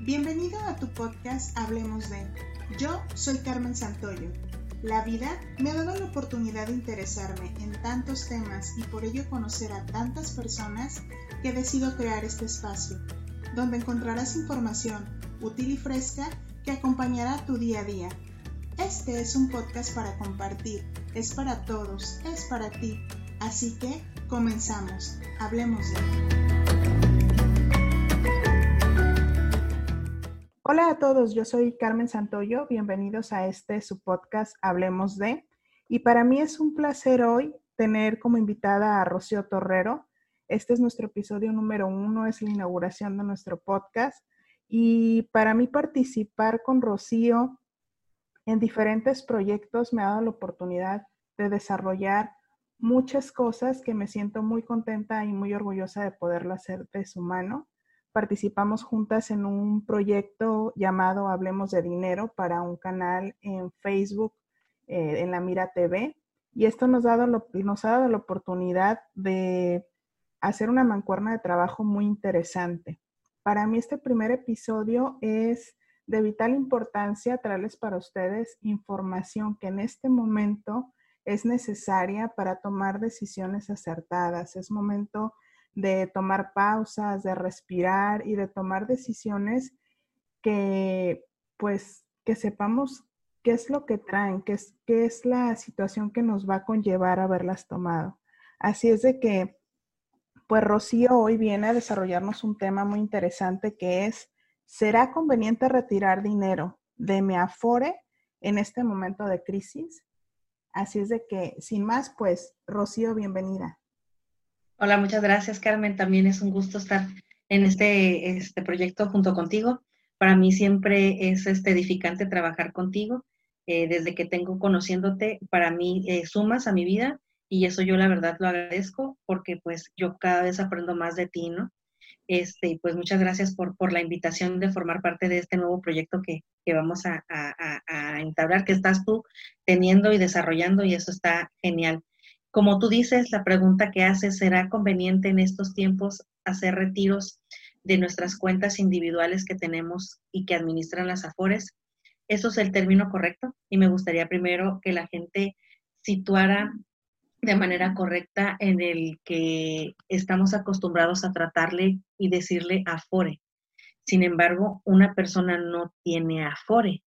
Bienvenido a tu podcast Hablemos de. Yo soy Carmen Santoyo. La vida me ha dado la oportunidad de interesarme en tantos temas y por ello conocer a tantas personas que decido crear este espacio, donde encontrarás información útil y fresca que acompañará tu día a día. Este es un podcast para compartir, es para todos, es para ti. Así que comenzamos, hablemos de. Hola a todos, yo soy Carmen Santoyo, bienvenidos a este su podcast Hablemos de. Y para mí es un placer hoy tener como invitada a Rocío Torrero. Este es nuestro episodio número uno, es la inauguración de nuestro podcast. Y para mí participar con Rocío en diferentes proyectos me ha dado la oportunidad de desarrollar muchas cosas que me siento muy contenta y muy orgullosa de poderlo hacer de su mano participamos juntas en un proyecto llamado Hablemos de Dinero para un canal en Facebook, eh, en la Mira TV. Y esto nos, ha dado nos ha dado la oportunidad de hacer una mancuerna de trabajo muy interesante. Para mí este primer episodio es de vital importancia traerles para ustedes información que en este momento es necesaria para tomar decisiones acertadas. Es momento de tomar pausas, de respirar y de tomar decisiones que pues que sepamos qué es lo que traen, qué es, qué es la situación que nos va a conllevar a haberlas tomado. Así es de que, pues Rocío hoy viene a desarrollarnos un tema muy interesante que es, ¿será conveniente retirar dinero de mi afore en este momento de crisis? Así es de que, sin más, pues Rocío, bienvenida. Hola, muchas gracias, Carmen. También es un gusto estar en este, este proyecto junto contigo. Para mí siempre es este, edificante trabajar contigo. Eh, desde que tengo conociéndote, para mí eh, sumas a mi vida y eso yo la verdad lo agradezco porque pues yo cada vez aprendo más de ti, ¿no? Este, pues muchas gracias por, por la invitación de formar parte de este nuevo proyecto que, que vamos a, a, a entablar, que estás tú teniendo y desarrollando y eso está genial. Como tú dices, la pregunta que haces, ¿será conveniente en estos tiempos hacer retiros de nuestras cuentas individuales que tenemos y que administran las AFORES? Eso es el término correcto y me gustaría primero que la gente situara de manera correcta en el que estamos acostumbrados a tratarle y decirle afore. Sin embargo, una persona no tiene afore.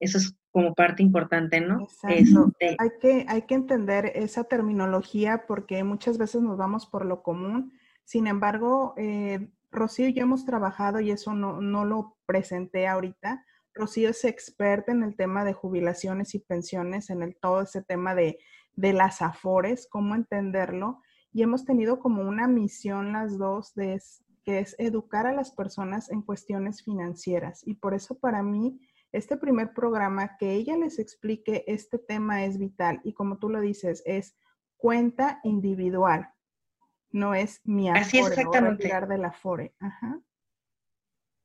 Eso es como parte importante, ¿no? Exacto. Este hay, que, hay que entender esa terminología porque muchas veces nos vamos por lo común. Sin embargo, eh, Rocío y yo hemos trabajado y eso no, no lo presenté ahorita. Rocío es experta en el tema de jubilaciones y pensiones, en el, todo ese tema de, de las afores, cómo entenderlo. Y hemos tenido como una misión las dos de, que es educar a las personas en cuestiones financieras. Y por eso para mí este primer programa, que ella les explique este tema es vital y como tú lo dices, es cuenta individual, no es mi afore, Así exactamente. de la afore.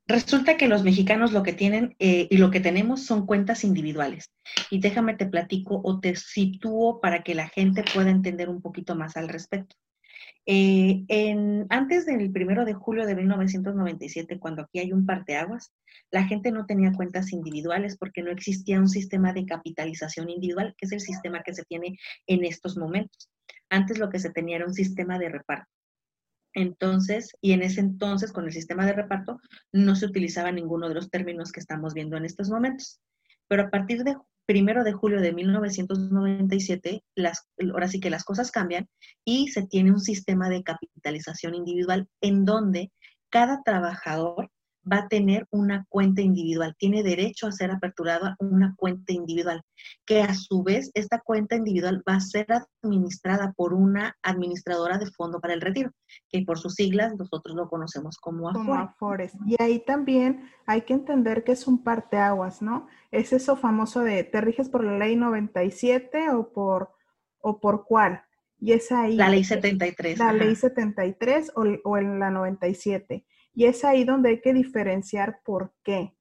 Resulta que los mexicanos lo que tienen eh, y lo que tenemos son cuentas individuales. Y déjame te platico o te sitúo para que la gente pueda entender un poquito más al respecto. Eh, en, antes del primero de julio de 1997, cuando aquí hay un parteaguas, la gente no tenía cuentas individuales porque no existía un sistema de capitalización individual, que es el sistema que se tiene en estos momentos. Antes lo que se tenía era un sistema de reparto. Entonces, y en ese entonces, con el sistema de reparto, no se utilizaba ninguno de los términos que estamos viendo en estos momentos. Pero a partir de primero de julio de 1997, las, ahora sí que las cosas cambian y se tiene un sistema de capitalización individual en donde cada trabajador va a tener una cuenta individual, tiene derecho a ser aperturada una cuenta individual, que a su vez esta cuenta individual va a ser administrada por una administradora de fondo para el retiro, que por sus siglas nosotros lo conocemos como Afores. Y ahí también hay que entender que es un parteaguas, ¿no? Es eso famoso de, ¿te riges por la ley 97 o por, o por cuál? Y es ahí. La ley 73. La ley 73 o, o en la 97. Y es ahí donde hay que diferenciar por qué.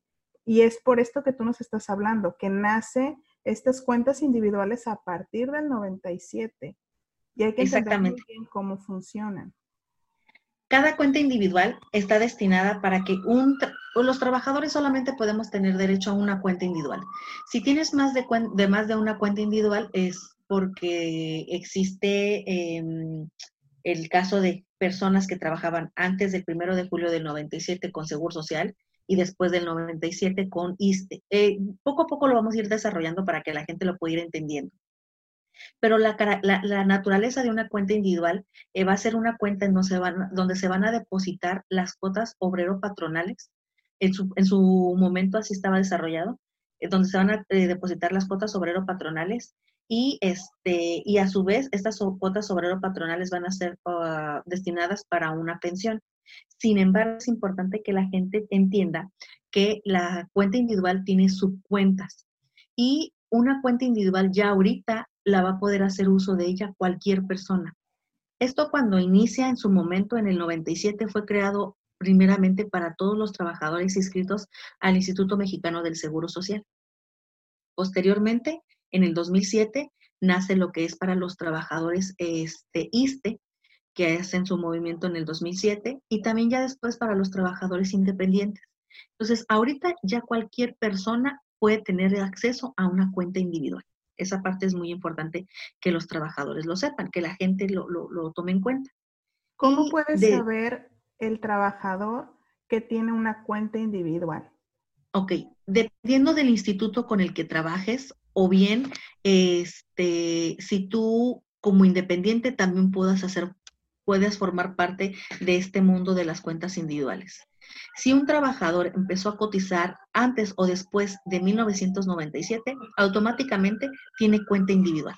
Y es por esto que tú nos estás hablando, que nace estas cuentas individuales a partir del 97. Y hay que entender bien cómo funcionan. Cada cuenta individual está destinada para que un, los trabajadores solamente podemos tener derecho a una cuenta individual. Si tienes más de, de más de una cuenta individual es porque existe em, el caso de personas que trabajaban antes del primero de julio del 97 con Seguro Social y después del 97 con ISTE. Eh, poco a poco lo vamos a ir desarrollando para que la gente lo pueda ir entendiendo. Pero la, naturaleza de una cuenta individual eh, va a ser una cuenta en donde se, van, donde se van a depositar las cuotas obrero-patronales. En su, en su, momento así estaba desarrollado, eh, donde se van a depositar las cuotas obrero-patronales y, este, y a su vez estas cuotas obrero-patronales van a ser ah, destinadas para una pensión. Sin embargo, es importante que la gente entienda que la cuenta individual tiene subcuentas y una cuenta individual ya ahorita la va a poder hacer uso de ella cualquier persona. Esto cuando inicia en su momento en el 97 fue creado primeramente para todos los trabajadores inscritos al Instituto Mexicano del Seguro Social. Posteriormente, en el 2007 nace lo que es para los trabajadores este, ISTE, que hacen su movimiento en el 2007, y también ya después para los trabajadores independientes. Entonces, ahorita ya cualquier persona puede tener acceso a una cuenta individual. Esa parte es muy importante que los trabajadores lo sepan, que la gente lo, tome en cuenta. ¿Cómo puede saber el trabajador que tiene una cuenta individual? Ok, dependiendo del instituto con el que trabajes, o bien este, si tú como independiente también puedas hacer, puedes formar parte de este mundo de las cuentas individuales. Si un trabajador empezó a cotizar antes o después de 1997, automáticamente tiene cuenta individual.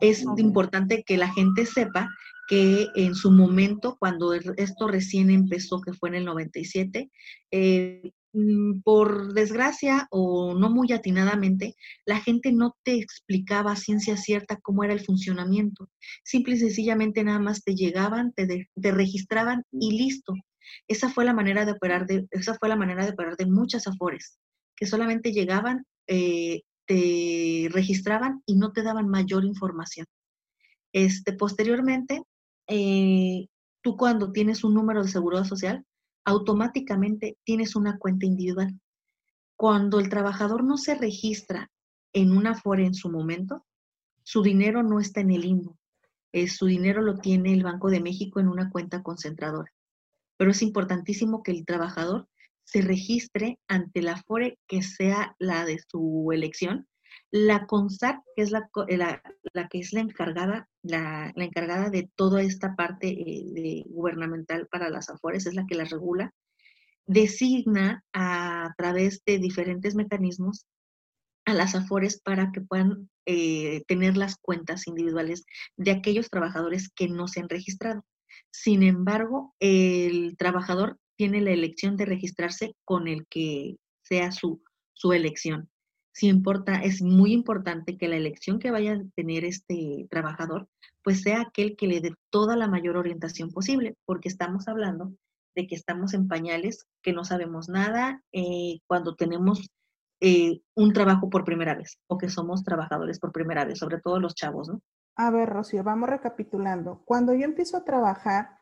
Es importante que la gente sepa que en su momento, cuando esto recién empezó, que fue en el 97, eh, Mm, por desgracia o no muy atinadamente, la gente no te explicaba a ciencia cierta cómo era el funcionamiento. Simple y sencillamente nada más te llegaban, te, registraban y listo. Esa fue la manera de operar de, esa fue la manera de operar de muchas afores, que solamente llegaban, eh, te registraban y no te daban mayor información. Este, posteriormente, eh, tú cuando tienes un número de seguridad social, automáticamente tienes una cuenta individual. Cuando el trabajador no se registra en una Afore en su momento, su dinero no está en el limbo. su dinero lo tiene el Banco de México en una cuenta concentradora. Pero es importantísimo que el trabajador se registre ante la Afore que sea la de su elección la CONSAR, que es la, que es la encargada, la, encargada de toda esta parte eh, gubernamental para las AFORES, es la que las regula, designa a, través de diferentes mecanismos a las AFORES para que puedan eh, tener las cuentas individuales de aquellos trabajadores que no se han registrado. Sin embargo, el trabajador tiene la elección de registrarse con el que sea su, su elección sí importa, es muy importante que la elección que vaya a tener este trabajador, pues sea aquel que le dé toda la mayor orientación posible, porque estamos hablando de que estamos en pañales, que no sabemos nada eh, cuando tenemos eh, un trabajo por primera vez o que somos trabajadores por primera vez, sobre todo los chavos, ¿no? A ver, Rocío, vamos recapitulando. Cuando yo empiezo a trabajar,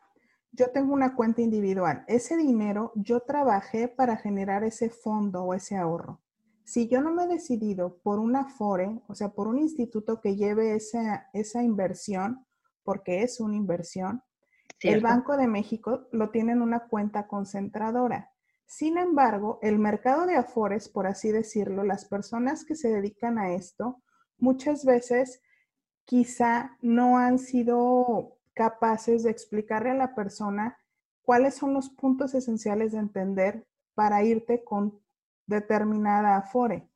yo tengo una cuenta individual. Ese dinero yo trabajé para generar ese fondo o ese ahorro si yo no me he decidido por una FORE, o sea, por un instituto que lleve esa, esa inversión, porque es una inversión, el Banco de México lo tiene en una cuenta concentradora. Sin embargo, el mercado de afores, por así decirlo, las personas que se dedican a esto, muchas veces quizá no han sido capaces de explicarle a la persona cuáles son los puntos esenciales de entender para irte con determinada Afore.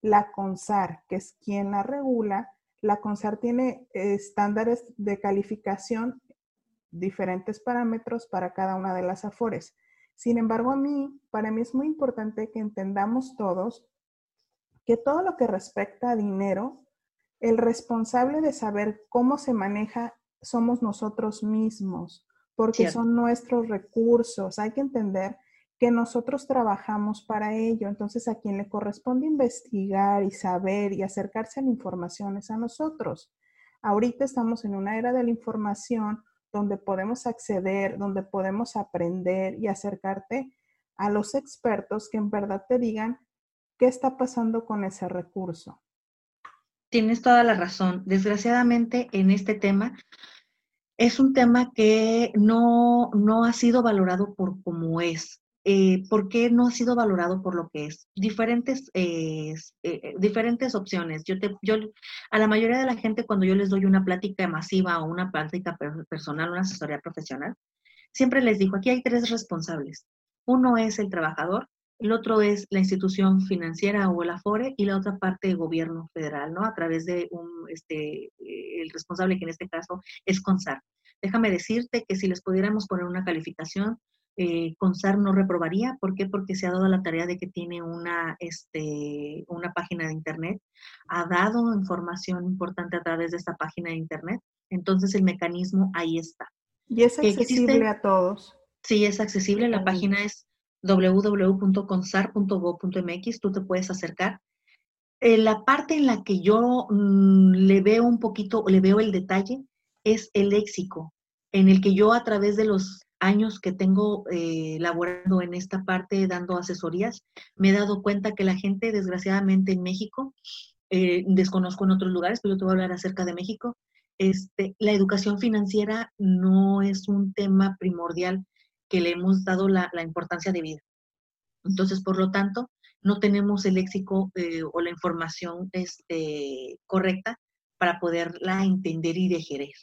La CONSAR, que es quien la regula, la CONSAR tiene estándares de calificación, diferentes parámetros para cada una de las AFORES. Sin embargo, a mí, para mí es muy importante que entendamos todos que todo lo que respecta a dinero, el responsable de saber cómo se maneja somos nosotros mismos, porque son nuestros recursos. Hay que entender que nosotros trabajamos para ello. Entonces, a quien le corresponde investigar y saber y acercarse a la información es a nosotros. Ahorita estamos en una era de la información donde podemos acceder, donde podemos aprender y acercarte a los expertos que en verdad te digan qué está pasando con ese recurso. Tienes toda la razón. Desgraciadamente en este tema es un tema que no, no ha sido valorado por como es. Eh, ¿Por qué no ha sido valorado por lo que es? Diferentes, eh, eh, diferentes opciones. Yo, te, yo a la mayoría de la gente cuando yo les doy una plática masiva o una plática personal, una asesoría profesional, siempre les digo, aquí hay tres responsables. Uno es el trabajador, el otro es la institución financiera o el Afore y la otra parte el gobierno federal, ¿no? A través de un, este, eh, el responsable que en este caso es CONSAR. Déjame decirte que si les pudiéramos poner una calificación, eh, CONSAR no reprobaría. ¿Por qué? Porque se ha dado la tarea de que tiene una, este, una página de Internet, ha dado información importante a través de esta página de Internet. Entonces el mecanismo ahí está. Y es accesible a todos. Sí, es accesible. La página es www.consar.gov.mx. Tú te puedes acercar. Eh, la parte en la que yo mm, le veo un poquito, le veo el detalle, es el léxico, en el que yo a través de los años que tengo eh, laborando en esta parte, dando asesorías, me he dado cuenta que la gente, desgraciadamente en México, eh, desconozco en otros lugares, pero yo te voy a hablar acerca de México, este, la educación financiera no es un tema primordial que le hemos dado la, importancia de vida. Entonces, por lo tanto, no tenemos el léxico eh, o la información este, correcta para poderla entender y digerir.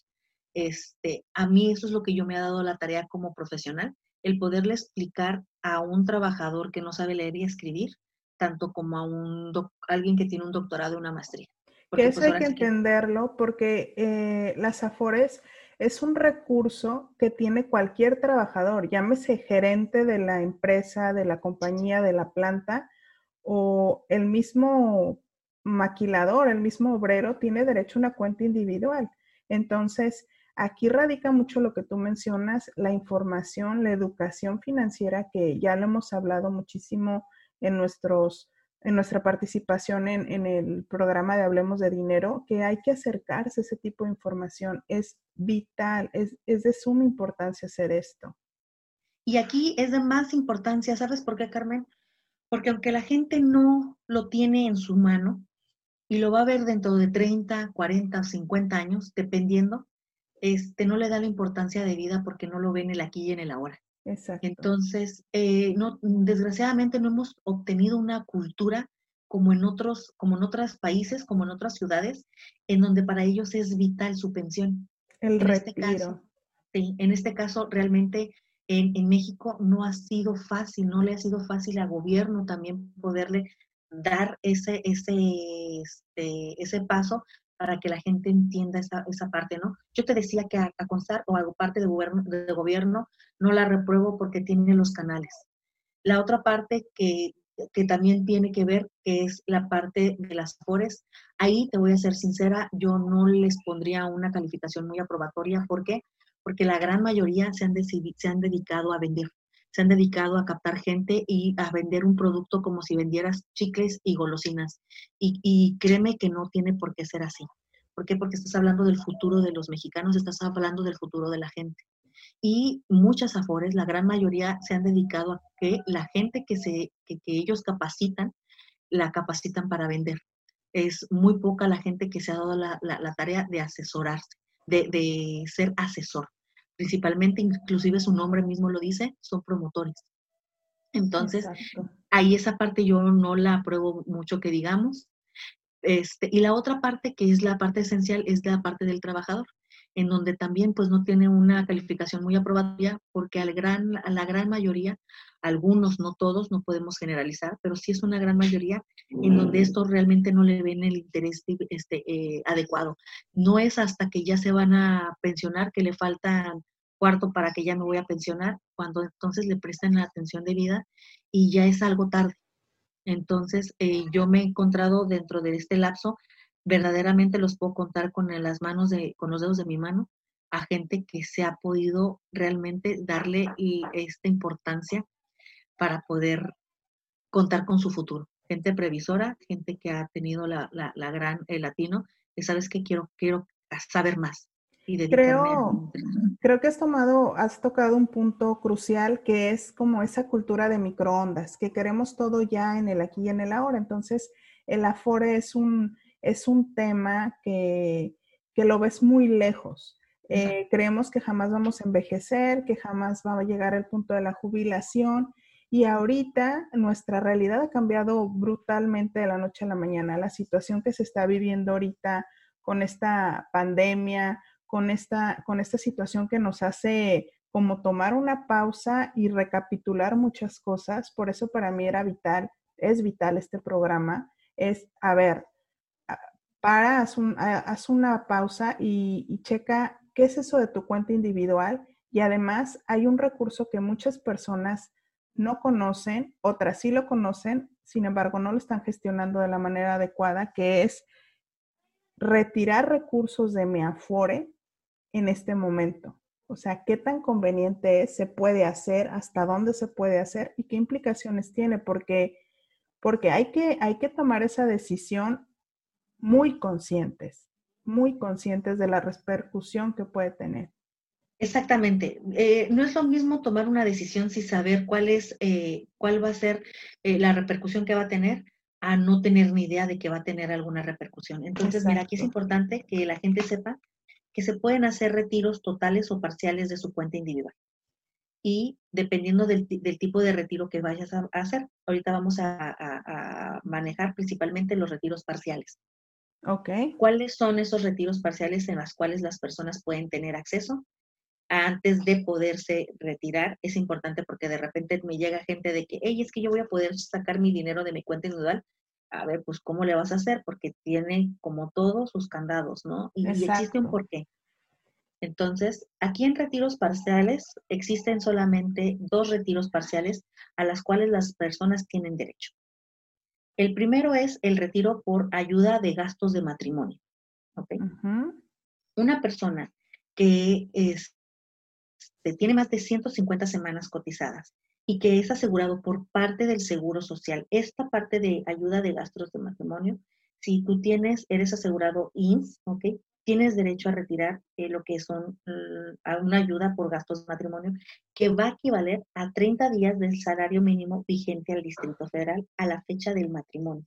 Este, a mí eso es lo que yo me he dado la tarea como profesional, el poderle explicar a un trabajador que no sabe leer y escribir, tanto como a un alguien que tiene un doctorado o una maestría. que eso pues, hay que entenderlo porque eh, las AFORES es un recurso que tiene cualquier trabajador, llámese gerente de la empresa, de la compañía, de la planta o el mismo maquilador, el mismo obrero tiene derecho a una cuenta individual. Entonces, aquí radica mucho lo que tú mencionas, la información, la educación financiera, que ya lo hemos hablado muchísimo en nuestros en nuestra participación en, el programa de Hablemos de Dinero, que hay que acercarse a ese tipo de información. Es vital, es, es de suma importancia hacer esto. Y aquí es de más importancia, ¿sabes por qué, Carmen? Porque aunque la gente no lo tiene en su mano y lo va a ver dentro de 30, 40, 50 años, dependiendo, este, no le da la importancia de vida porque no lo ve en el aquí y en el ahora. Exacto. Entonces, eh, no, desgraciadamente no hemos obtenido una cultura como en otros, como en otros países, como en otras ciudades, en donde para ellos es vital su pensión. El en Este caso, sí, en este caso realmente en, en, México no ha sido fácil, no le ha sido fácil al gobierno también poderle dar ese, ese, este, ese paso para que la gente entienda esa, esa parte, ¿no? Yo te decía que a, a constar o algo parte de gobierno, de gobierno no la repruebo porque tiene los canales. La otra parte que, que también tiene que ver, que es la parte de las FORES, ahí te voy a ser sincera, yo no les pondría una calificación muy aprobatoria. ¿Por qué? Porque la gran mayoría se han, se han dedicado a vender se han dedicado a captar gente y a vender un producto como si vendieras chicles y golosinas. Y, créeme que no tiene por qué ser así. ¿Por qué? Porque estás hablando del futuro de los mexicanos, estás hablando del futuro de la gente. Y muchas afores, la gran mayoría, se han dedicado a que la gente que, se, que, ellos capacitan, la capacitan para vender. Es muy poca la gente que se ha dado la, la, tarea de asesorarse, de, de ser asesor principalmente, inclusive su nombre mismo lo dice, son promotores. Entonces, ahí esa parte yo no la apruebo mucho que digamos. Este, y la otra parte, que es la parte esencial, es la parte del trabajador, en donde también pues no tiene una calificación muy aprobada, porque al gran, a la gran mayoría, algunos, no todos, no podemos generalizar, pero sí es una gran mayoría en donde mm. esto realmente no le ven el interés este, eh, adecuado. No es hasta que ya se van a pensionar que le faltan cuarto para que ya me voy a pensionar, cuando entonces le prestan la atención de vida y ya es algo tarde. Entonces, eh, yo me he encontrado dentro de este lapso, verdaderamente los puedo contar con las manos de, con los dedos de mi mano, a gente que se ha podido realmente darle esta importancia para poder contar con su futuro. Gente previsora, gente que ha tenido la, la, gran el latino, que sabes que quiero, quiero saber más creo, creo que has tomado, has tocado un punto crucial que es como esa cultura de microondas, que queremos todo ya en el aquí y en el ahora. Entonces, el afore es un, es un tema que, que lo ves muy lejos. Eh, creemos que jamás vamos a envejecer, que jamás va a llegar el punto de la jubilación. Y ahorita nuestra realidad ha cambiado brutalmente de la noche a la mañana. La situación que se está viviendo ahorita con esta pandemia, con esta, con esta situación que nos hace como tomar una pausa y recapitular muchas cosas. Por eso para mí era vital, es vital este programa, es, a ver, para, haz, una pausa y, checa qué es eso de tu cuenta individual. Y además hay un recurso que muchas personas no conocen, otras sí lo conocen, sin embargo no lo están gestionando de la manera adecuada, que es retirar recursos de mi Afore en este momento. O sea, qué tan conveniente es, se puede hacer, hasta dónde se puede hacer y qué implicaciones tiene, porque, porque hay, que, hay que tomar esa decisión muy conscientes, muy conscientes de la repercusión que puede tener. Exactamente. Eh, no es lo mismo tomar una decisión sin saber cuál es, eh, cuál va a ser eh, la repercusión que va a tener, a no tener ni idea de que va a tener alguna repercusión. Entonces, mira, aquí es importante que la gente sepa que se pueden hacer retiros totales o parciales de su cuenta individual. Y dependiendo del, tipo de retiro que vayas a, hacer, ahorita vamos a, manejar principalmente los retiros parciales. Ok. ¿Cuáles son esos retiros parciales en los cuales las personas pueden tener acceso? Antes de poderse retirar, es importante porque de repente me llega gente de que, hey, es que yo voy a poder sacar mi dinero de mi cuenta individual, a ver, pues, ¿cómo le vas a hacer? Porque tiene como todos sus candados, ¿no? Y, existe un porqué. Entonces, aquí en retiros parciales existen solamente dos retiros parciales a las cuales las personas tienen derecho. El primero es el retiro por ayuda de gastos de matrimonio. ¿ok? Una persona que es, este, tiene más de 150 semanas cotizadas y que es asegurado por parte del Seguro Social. Esta parte de ayuda de gastos de matrimonio, si tú tienes, eres asegurado INS, ¿ok? Tienes derecho a retirar eh, lo que son mm, a una ayuda por gastos de matrimonio que va a equivaler a 30 días del salario mínimo vigente al Distrito Federal a la fecha del matrimonio.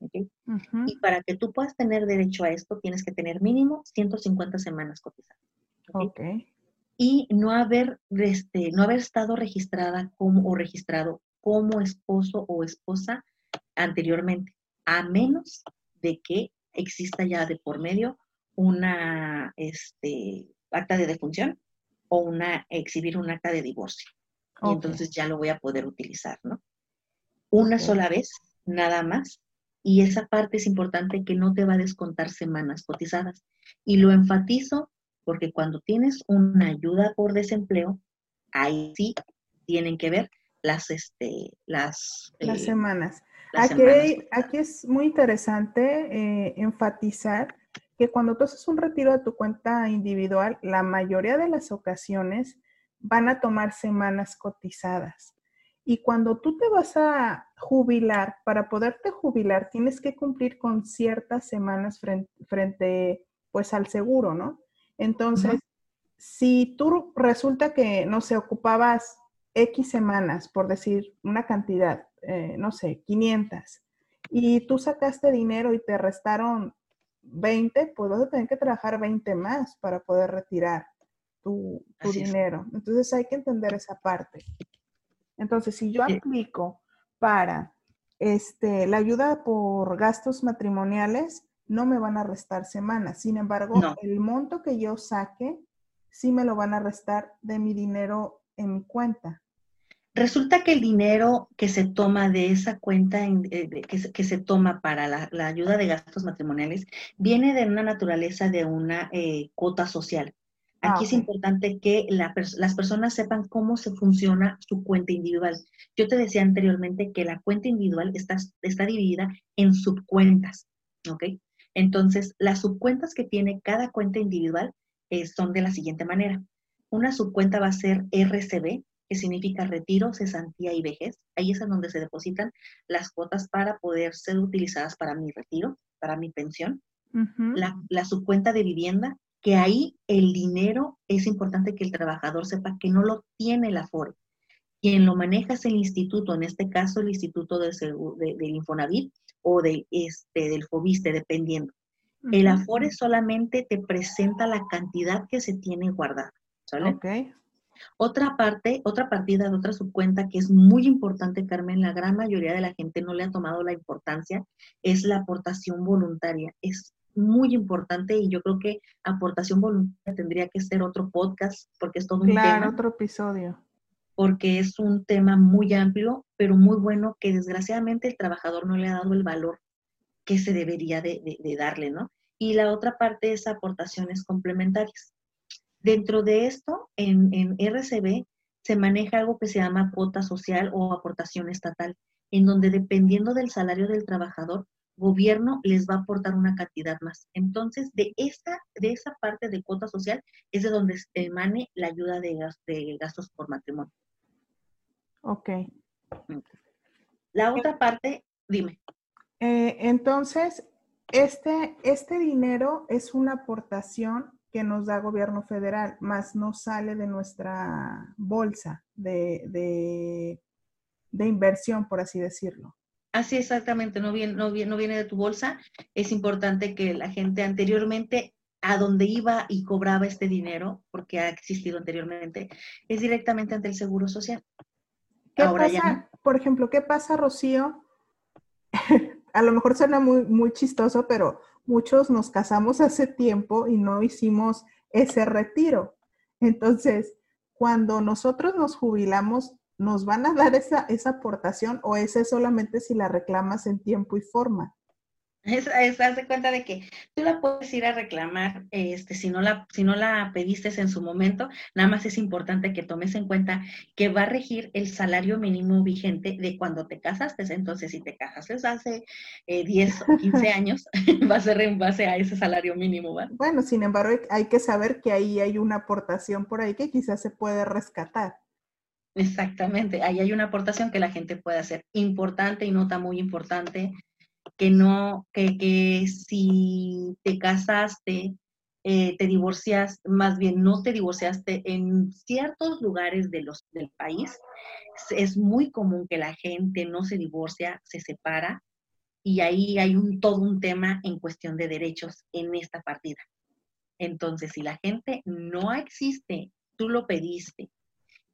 ¿okay? Y para que tú puedas tener derecho a esto, tienes que tener mínimo 150 semanas cotizadas. ¿okay? Y no haber, este, no haber estado registrada como o registrado como esposo o esposa anteriormente, a menos de que exista ya de por medio una este, acta de defunción o una exhibir un acta de divorcio. Y entonces ya lo voy a poder utilizar, ¿no? Una sola vez, nada más. Y esa parte es importante que no te va a descontar semanas cotizadas. Y lo enfatizo porque cuando tienes una ayuda por desempleo, ahí sí tienen que ver las, este, las, las eh, semanas. aquí, aquí, es muy interesante eh, enfatizar que cuando tú haces un retiro de tu cuenta individual, la mayoría de las ocasiones van a tomar semanas cotizadas. Y cuando tú te vas a jubilar, para poderte jubilar, tienes que cumplir con ciertas semanas frente, frente pues al seguro, ¿no? Entonces, si tú resulta que, no sé, ocupabas X semanas, por decir una cantidad, eh, no sé, 500, y tú sacaste dinero y te restaron 20, pues vas a tener que trabajar 20 más para poder retirar tu, dinero. Entonces hay que entender esa parte. Entonces, si yo aplico para este, la ayuda por gastos matrimoniales, no me van a restar semanas. Sin embargo, el monto que yo saque, sí me lo van a restar de mi dinero en mi cuenta. Resulta que el dinero que se toma de esa cuenta, eh, que, se, toma para la, ayuda de gastos matrimoniales, viene de una naturaleza de una eh, cuota social. Ah, Aquí es importante que las personas sepan cómo se funciona su cuenta individual. Yo te decía anteriormente que la cuenta individual está, está dividida en subcuentas, ¿ok? Entonces, las subcuentas que tiene cada cuenta individual eh, son de la siguiente manera. Una subcuenta va a ser RCB, que significa retiro, cesantía y vejez. Ahí es en donde se depositan las cuotas para poder ser utilizadas para mi retiro, para mi pensión. la, subcuenta de vivienda, que ahí el dinero es importante que el trabajador sepa que no lo tiene la Afore. Quien lo maneja es el instituto, en este caso el Instituto de, del Infonavit o de, este, del FOBISTE, dependiendo. El Afore solamente te presenta la cantidad que se tiene guardada. ¿sale? Otra parte, otra partida de otra subcuenta que es muy importante, Carmen, la gran mayoría de la gente no le ha tomado la importancia, es la aportación voluntaria. Es muy importante y yo creo que aportación voluntaria tendría que ser otro podcast porque es todo un claro, otro episodio. Porque es un tema muy amplio, pero muy bueno que desgraciadamente el trabajador no le ha dado el valor que se debería de, darle, ¿no? Y la otra parte es aportaciones complementarias. Dentro de esto, en, en RCB se maneja algo que se llama cuota social o aportación estatal, en donde dependiendo del salario del trabajador, gobierno les va a aportar una cantidad más. Entonces, de esa, de esa parte de cuota social es de donde emane la ayuda de gastos por matrimonio. Ok. La otra parte, dime. Eh, entonces, este, este dinero es una aportación que nos da gobierno federal, más no sale de nuestra bolsa de, inversión, por así decirlo. Así exactamente, no viene, no, viene, no viene de tu bolsa. Es importante que la gente anteriormente a donde iba y cobraba este dinero, porque ha existido anteriormente, es directamente ante el Seguro Social. ¿Qué pasa, por ejemplo, qué pasa, Rocío? a lo mejor suena muy, muy chistoso, pero muchos nos casamos hace tiempo y no hicimos ese retiro. Entonces, cuando nosotros nos jubilamos, ¿nos van a dar esa, esa aportación o ese solamente si la reclamas en tiempo y forma? Es, es cuenta de que tú la puedes ir a reclamar, este, si no la, si no la pediste en su momento, nada más es importante que tomes en cuenta que va a regir el salario mínimo vigente de cuando te casaste. Entonces, si te casaste hace 10 eh, o 15 años, va a ser en base a ese salario mínimo, ¿vale? Bueno, sin embargo, hay que saber que ahí hay una aportación por ahí que quizás se puede rescatar. Exactamente, ahí hay una aportación que la gente puede hacer. Importante y nota muy importante que no, que, que si te casaste, eh, te divorcias, más bien no te divorciaste en ciertos lugares de los, del país, es muy común que la gente no se divorcia, se separa, y ahí hay un, todo un tema en cuestión de derechos en esta partida. Entonces, si la gente no existe, tú lo pediste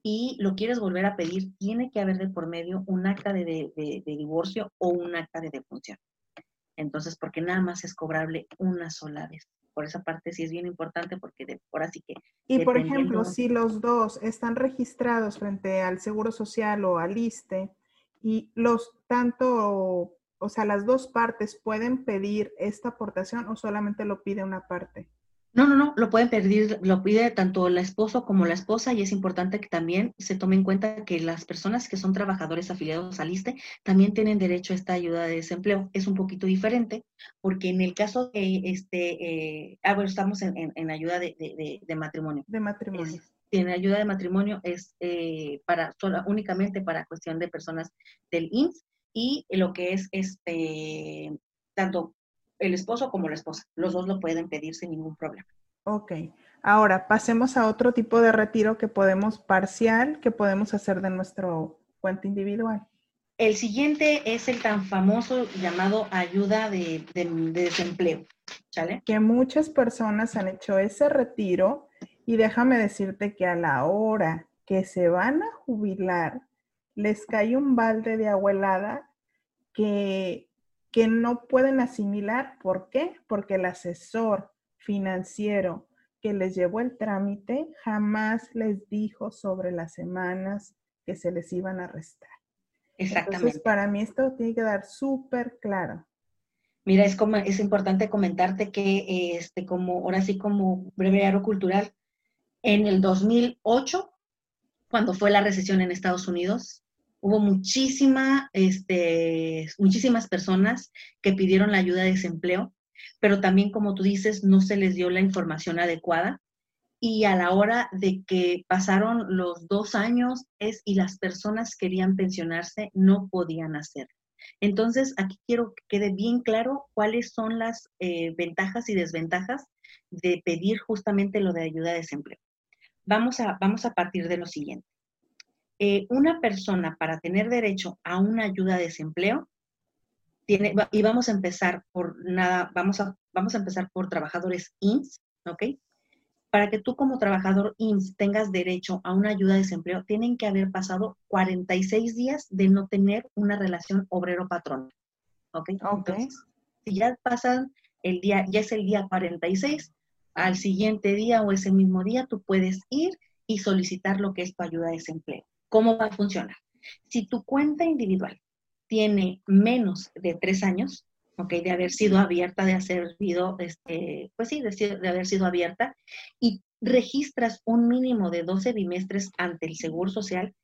y lo quieres volver a pedir, tiene que haber de por medio un acta de, de divorcio o un acta de defunción. Entonces, porque nada más es cobrable una sola vez. Por esa parte sí es bien importante porque de, por así que... Y por ejemplo, si los dos están registrados frente al Seguro Social o al ISTE y los tanto, o sea, las dos partes pueden pedir esta aportación o solamente lo pide una parte. No, no, no, lo pueden pedir, lo pide tanto el esposo como la esposa y es importante que también se tome en cuenta que las personas que son trabajadores afiliados al ISTE también tienen derecho a esta ayuda de desempleo. Es un poquito diferente porque en el caso de este, eh, ah, bueno, estamos en, ayuda de, matrimonio. De matrimonio. tiene ayuda de matrimonio es eh, para únicamente para cuestión de personas del INS y lo que es este tanto el esposo como la esposa. Los dos lo pueden pedir sin ningún problema. Ok. Ahora, pasemos a otro tipo de retiro que podemos parcial, que podemos hacer de nuestro cuenta individual. El siguiente es el tan famoso llamado ayuda de, desempleo. ¿Sale? Que muchas personas han hecho ese retiro y déjame decirte que a la hora que se van a jubilar, les cae un balde de abuelada que que no pueden asimilar. ¿Por qué? Porque el asesor financiero que les llevó el trámite jamás les dijo sobre las semanas que se les iban a restar. Exactamente. Entonces, para mí esto tiene que dar súper claro. Mira, es, como, es importante comentarte que, este, como, ahora sí, como breviario cultural, en el 2008, cuando fue la recesión en Estados Unidos, hubo muchísima, este, muchísimas personas que pidieron la ayuda de desempleo, pero también, como tú dices, no se les dio la información adecuada. Y a la hora de que pasaron los dos años es, y las personas querían pensionarse, no podían hacerlo. Entonces, aquí quiero que quede bien claro cuáles son las eh, ventajas y desventajas de pedir justamente lo de ayuda de desempleo. Vamos a, vamos a partir de lo siguiente. Eh, una persona para tener derecho a una ayuda de desempleo tiene, y vamos a empezar por nada, vamos a, vamos a empezar por trabajadores INS, ¿ok? Para que tú como trabajador INS tengas derecho a una ayuda de desempleo, tienen que haber pasado 46 días de no tener una relación obrero-patrón. ¿Ok? Entonces, si ya pasan el día, ya es el día 46, al siguiente día o ese mismo día tú puedes ir y solicitar lo que es tu ayuda de desempleo. ¿Cómo va a funcionar? Si tu cuenta individual tiene menos de tres años, ¿ok? De haber sido abierta, de haber sido, este, pues sí, de, de haber sido abierta, y registras un mínimo de 12 bimestres ante el Seguro Social,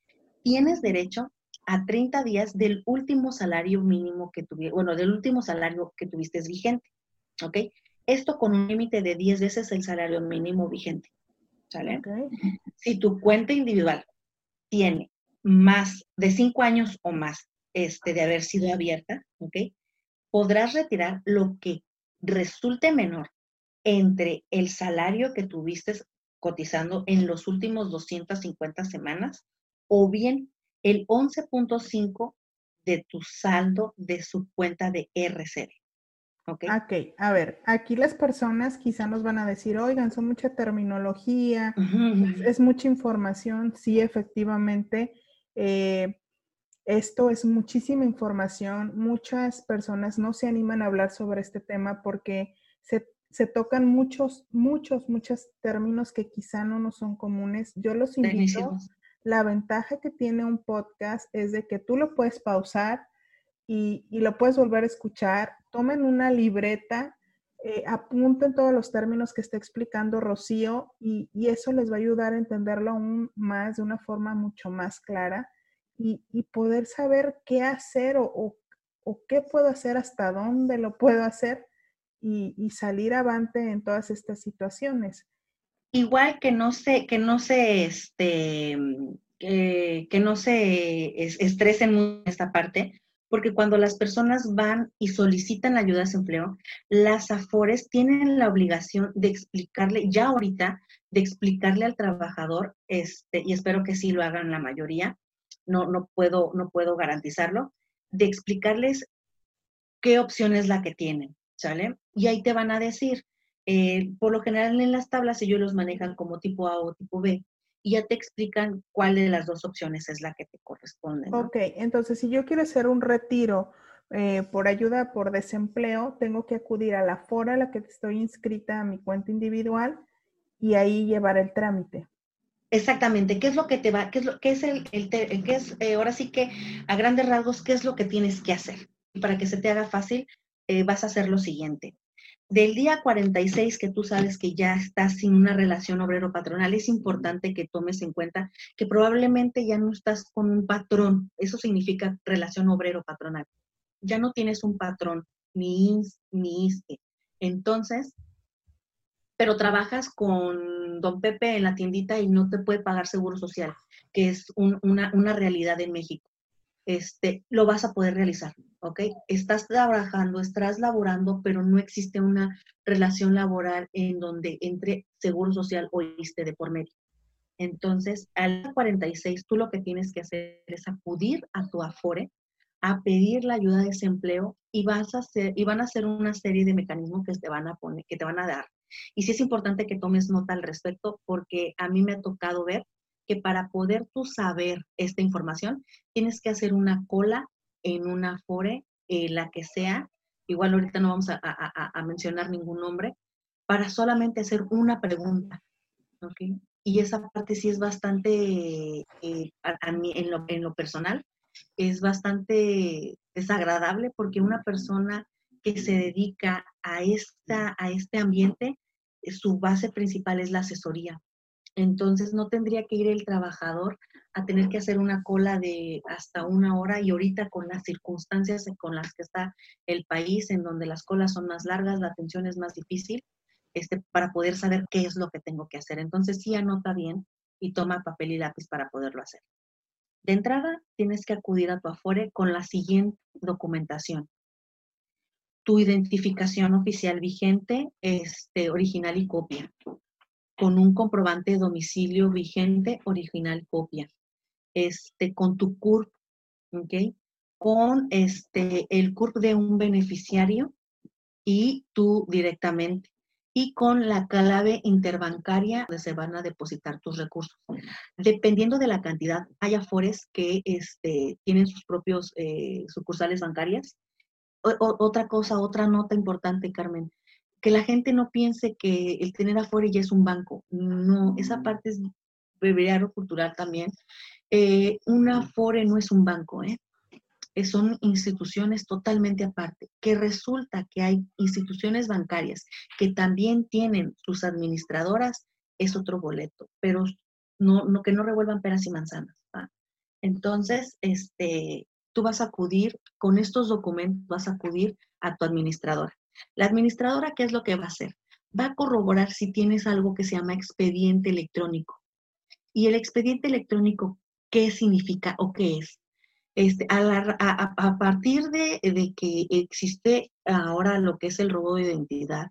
tienes derecho a 30 días del último salario mínimo que tuviste, bueno, del último salario que tuviste vigente, ¿ok? Esto con un límite de 10 veces el salario mínimo vigente, ¿sale? Si tu cuenta individual tiene más de 5 años o más este, de haber sido abierta. Podrás retirar lo que resulte menor entre el salario que tuviste cotizando en los últimos 250 semanas o bien el 11.5 de tu saldo de su cuenta de RCD. ¿Ok? Ok, a ver, aquí las personas quizá nos van a decir, oigan, son mucha terminología, es, mucha información. Sí, efectivamente, eh, esto es muchísima información. Muchas personas no se animan a hablar sobre este tema porque se, se tocan muchos, muchos, muchos términos que quizá no nos son comunes. Yo los invito la ventaja que tiene un podcast es de que tú lo puedes pausar y, lo puedes volver a escuchar. Tomen una libreta, eh, apunten todos los términos que está explicando Rocío y, eso les va a ayudar a entenderlo aún más de una forma mucho más clara y, poder saber qué hacer o, qué puedo hacer, hasta dónde lo puedo hacer y, salir avante en todas estas situaciones igual que no se, que no se, este, que no se estresen mucho en esta parte, porque cuando las personas van y solicitan ayuda de desempleo, las AFORES tienen la obligación de explicarle, ya ahorita, de explicarle al trabajador, este, y espero que sí lo hagan la mayoría, no, no, puedo, no puedo garantizarlo, de explicarles qué opción es la que tienen, ¿sale? Y ahí te van a decir, eh, por lo general en las tablas ellos los manejan como tipo A o tipo B y ya te explican cuál de las dos opciones es la que te corresponde. Ok, entonces si yo quiero hacer un retiro eh, por ayuda por desempleo, tengo que acudir a la fora a la que estoy inscrita a mi cuenta individual y ahí llevar el trámite. Exactamente, ¿qué es lo que te va, qué es lo que es el, el, qué es, eh, ahora sí que a grandes rasgos, qué es lo que tienes que hacer? Para que se te haga fácil, vas a hacer lo siguiente del día 46 que tú sabes que ya estás sin una relación obrero-patronal, es importante que tomes en cuenta que probablemente ya no estás con un patrón. Eso significa relación obrero-patronal. Ya no tienes un patrón, ni INS, ni ISTE. Entonces, pero trabajas con don Pepe en la tiendita y no te puede pagar seguro social, que es una, una realidad en México este, lo vas a poder realizar, ¿ok? Estás trabajando, estás laborando, pero no existe una relación laboral en donde entre Seguro Social o ISTE de por medio. Entonces, al 46, tú lo que tienes que hacer es acudir a tu Afore a pedir la ayuda de desempleo y vas a hacer, y van a hacer una serie de mecanismos que te van a poner, que te van a dar. Y sí es importante que tomes nota al respecto porque a mí me ha tocado ver que para poder tú saber esta información, tienes que hacer una cola en una fore, eh, la que sea, igual ahorita no vamos a, mencionar ningún nombre, para solamente hacer una pregunta. ¿okay? Y esa parte sí es bastante, eh, a, mí en lo, en lo personal, es bastante desagradable porque una persona que se dedica a, esta, a este ambiente, su base principal es la asesoría. Entonces no tendría que ir el trabajador a tener que hacer una cola de hasta una hora y ahorita con las circunstancias con las que está el país, en donde las colas son más largas, la atención es más difícil, este, para poder saber qué es lo que tengo que hacer. Entonces sí anota bien y toma papel y lápiz para poderlo hacer. De entrada, tienes que acudir a tu Afore con la siguiente documentación. tu identificación oficial vigente, este, original y copia, con un comprobante de domicilio vigente, original, copia, este, con tu CURP, ¿ok? Con este, el CURP de un beneficiario y tú directamente y con la clave interbancaria donde se van a depositar tus recursos. Dependiendo de la cantidad, hay afores que este, tienen sus propios eh, sucursales bancarias. otra cosa, otra nota importante, Carmen, que la gente no piense que el tener afore ya es un banco. No, esa parte es breviario cultural también. Eh, un afore no es un banco, ¿eh? son instituciones totalmente aparte, que resulta que hay instituciones bancarias que también tienen sus administradoras, es otro boleto, pero no, no que no revuelvan peras y manzanas. Entonces, este, tú vas a acudir, con estos documentos vas a acudir a tu administradora. La administradora, ¿qué es lo que va a hacer? Va a corroborar si tienes algo que se llama expediente electrónico. Y el expediente electrónico, ¿qué significa o qué es? Este, a, partir de, que existe ahora lo que es el robo de identidad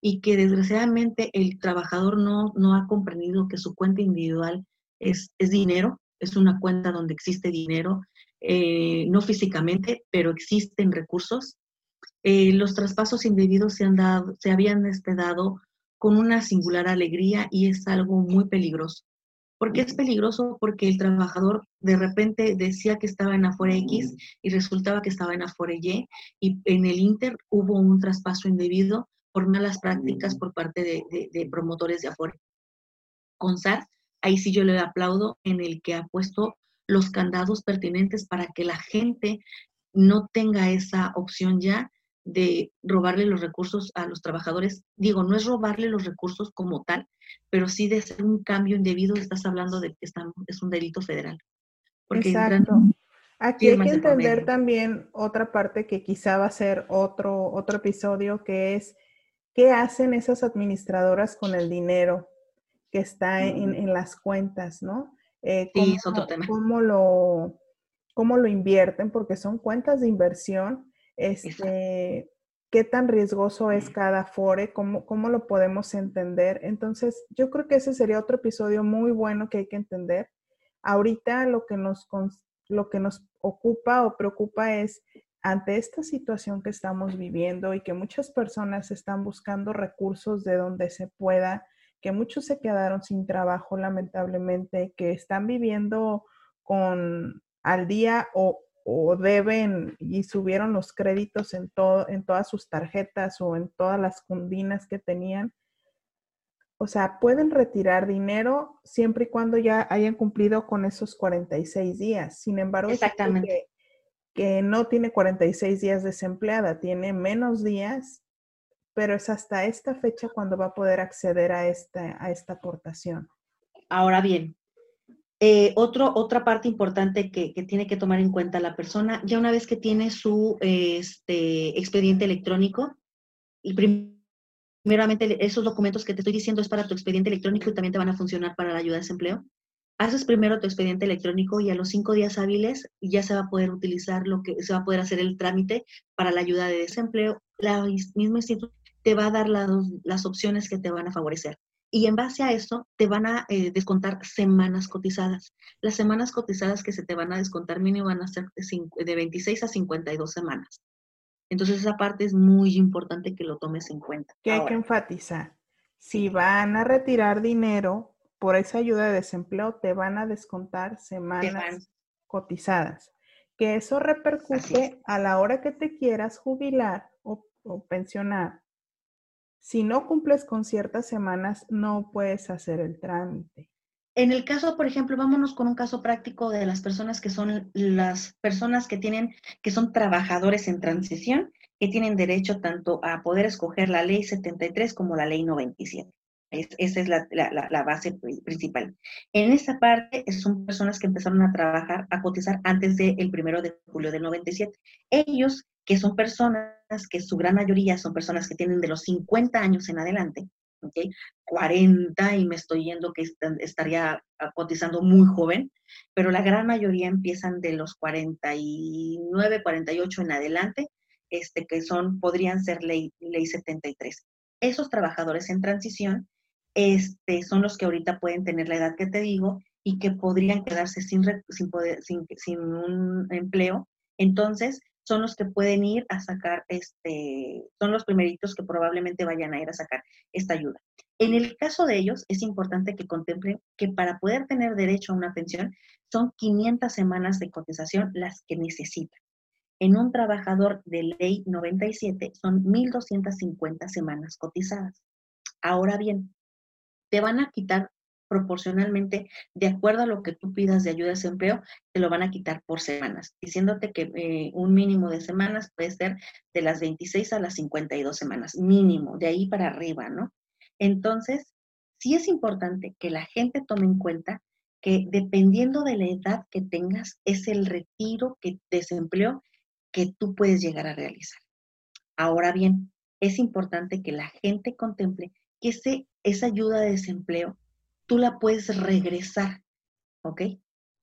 y que desgraciadamente el trabajador no, no ha comprendido que su cuenta individual es, es dinero, es una cuenta donde existe dinero, eh, no físicamente, pero existen recursos. Eh, los traspasos indebidos se, han dado, se habían este, dado con una singular alegría y es algo muy peligroso. ¿Por qué es peligroso? Porque el trabajador de repente decía que estaba en Afore X y resultaba que estaba en Afore Y y en el Inter hubo un traspaso indebido por malas prácticas por parte de, promotores de Afore. Con ahí sí yo le aplaudo en el que ha puesto los candados pertinentes para que la gente no tenga esa opción ya de robarle los recursos a los trabajadores. Digo, no es robarle los recursos como tal, pero sí de ser un cambio indebido, estás hablando de que es un delito federal. Exacto. Aquí hay que entender también otra parte que quizá va a ser otro, otro episodio, que es qué hacen esas administradoras con el dinero que está en, las cuentas, ¿no? Eh, sí, es otro tema. Cómo lo, cómo lo invierten, porque son cuentas de inversión este, qué tan riesgoso es cada fore, ¿Cómo, cómo lo podemos entender. Entonces, yo creo que ese sería otro episodio muy bueno que hay que entender. Ahorita lo que nos, lo que nos ocupa o preocupa es ante esta situación que estamos viviendo y que muchas personas están buscando recursos de donde se pueda, que muchos se quedaron sin trabajo lamentablemente, que están viviendo con al día o o deben y subieron los créditos en, todo, en todas sus tarjetas o en todas las cundinas que tenían. O sea, pueden retirar dinero siempre y cuando ya hayan cumplido con esos 46 días. Sin embargo, Exactamente. Que, no tiene 46 días desempleada, tiene menos días, pero es hasta esta fecha cuando va a poder acceder a esta, a esta aportación. Ahora bien, eh, otro, otra parte importante que, tiene que tomar en cuenta la persona, ya una vez que tiene su este, expediente electrónico, y primeramente esos documentos que te estoy diciendo es para tu expediente electrónico y también te van a funcionar para la ayuda de desempleo. Haces primero tu expediente electrónico y a los cinco días hábiles ya se va a poder utilizar lo que se va a poder hacer el trámite para la ayuda de desempleo. La misma institución te va a dar las opciones que te van a favorecer y en base a eso te van a eh, descontar semanas cotizadas. Las semanas cotizadas que se te van a descontar mínimo van a ser de, 26 a 52 semanas. Entonces esa parte es muy importante que lo tomes en cuenta. Que hay que enfatizar. Si van a retirar dinero por esa ayuda de desempleo, te van a descontar semanas cotizadas. Que eso repercute a la hora que te quieras jubilar o pensionar si no cumples con ciertas semanas, no puedes hacer el trámite. En el caso, por ejemplo, vámonos con un caso práctico de las personas que son las personas que tienen, que son trabajadores en transición, que tienen derecho tanto a poder escoger la ley 73 como la ley 97. esa es la, base principal. En esta parte son personas que empezaron a trabajar, a cotizar antes del primero de julio del 97. Ellos que son personas que su gran mayoría son personas que tienen de los 50 años en adelante, ¿okay? 40 y me estoy yendo que estaría cotizando muy joven, pero la gran mayoría empiezan de los 49, 48 en adelante este, que son, podrían ser ley, ley 73. Esos trabajadores en transición este, son los que ahorita pueden tener la edad que te digo y que podrían quedarse sin, sin, sin un empleo. Entonces, son los que pueden ir a sacar, este, son los primeritos que probablemente vayan a ir a sacar esta ayuda. En el caso de ellos, es importante que contemplen que para poder tener derecho a una pensión, son 500 semanas de cotización las que necesitan. En un trabajador de ley 97 son 1.250 semanas cotizadas. Ahora bien, te van a quitar proporcionalmente, de acuerdo a lo que tú pidas de ayuda de desempleo, te lo van a quitar por semanas, diciéndote que eh, un mínimo de semanas puede ser de las 26 a las 52 semanas, mínimo, de ahí para arriba, ¿no? Entonces, sí es importante que la gente tome en cuenta que dependiendo de la edad que tengas, es el retiro que desempleo que tú puedes llegar a realizar. Ahora bien, es importante que la gente contemple que ese, esa ayuda de desempleo tú la puedes regresar, ¿ok?